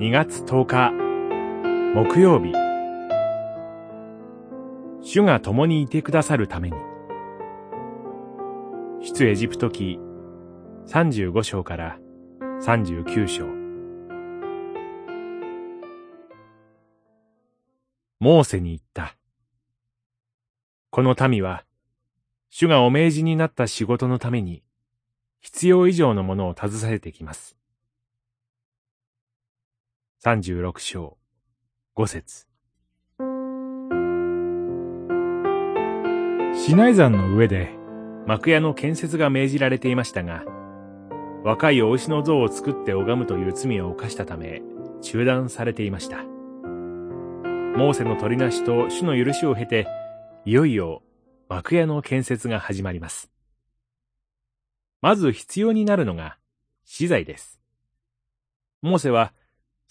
2月10日、木曜日。主が共にいてくださるために。出エジプト記35章から39章。モーセに言った。この民は、主がお命じになった仕事のために、必要以上のものを携えてきます。36章5節シナイ山の上で幕屋の建設が命じられていましたが、若いお牛の像を作って拝むという罪を犯したため、中断されていました。モーセの取りなしと主の許しを経て、いよいよ幕屋の建設が始まります。まず必要になるのが資材です。モーセは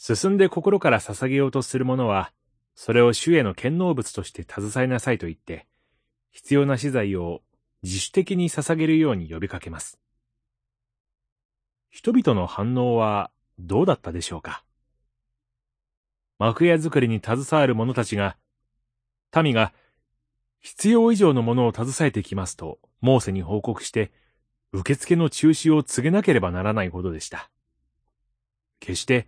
進んで心から捧げようとする者は、それを主への献納物として携えなさいと言って、必要な資材を自主的に捧げるように呼びかけます。人々の反応はどうだったでしょうか？幕屋作りに携わる者たちが、民が必要以上のものを携えてきますと、モーセに報告して、受付の中止を告げなければならないほどでした。決して、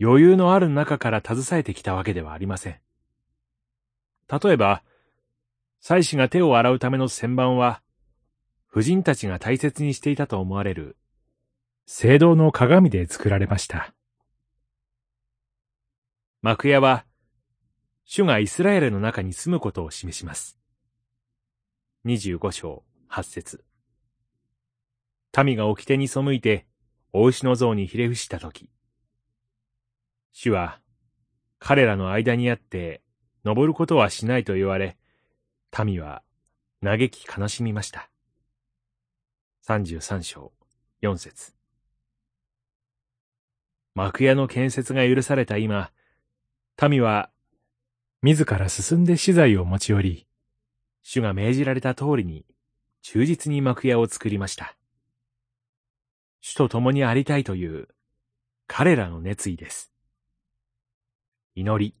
余裕のある中から携えてきたわけではありません。例えば、祭司が手を洗うための旋盤は、婦人たちが大切にしていたと思われる、聖堂の鏡で作られました。幕屋は、主がイスラエルの中に住むことを示します。25章8節民が掟に背いて、お牛の像にひれ伏したとき、主は、彼らの間にあって、登ることはしないと言われ、民は嘆き悲しみました。33章4節幕屋の建設が許された今、民は自ら進んで資材を持ち寄り、主が命じられた通りに忠実に幕屋を作りました。主と共にありたいという彼らの熱意です。祈り。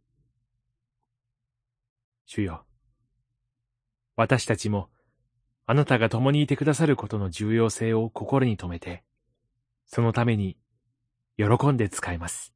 主よ。私たちも、あなたが共にいてくださることの重要性を心に留めて、そのために、喜んで使います。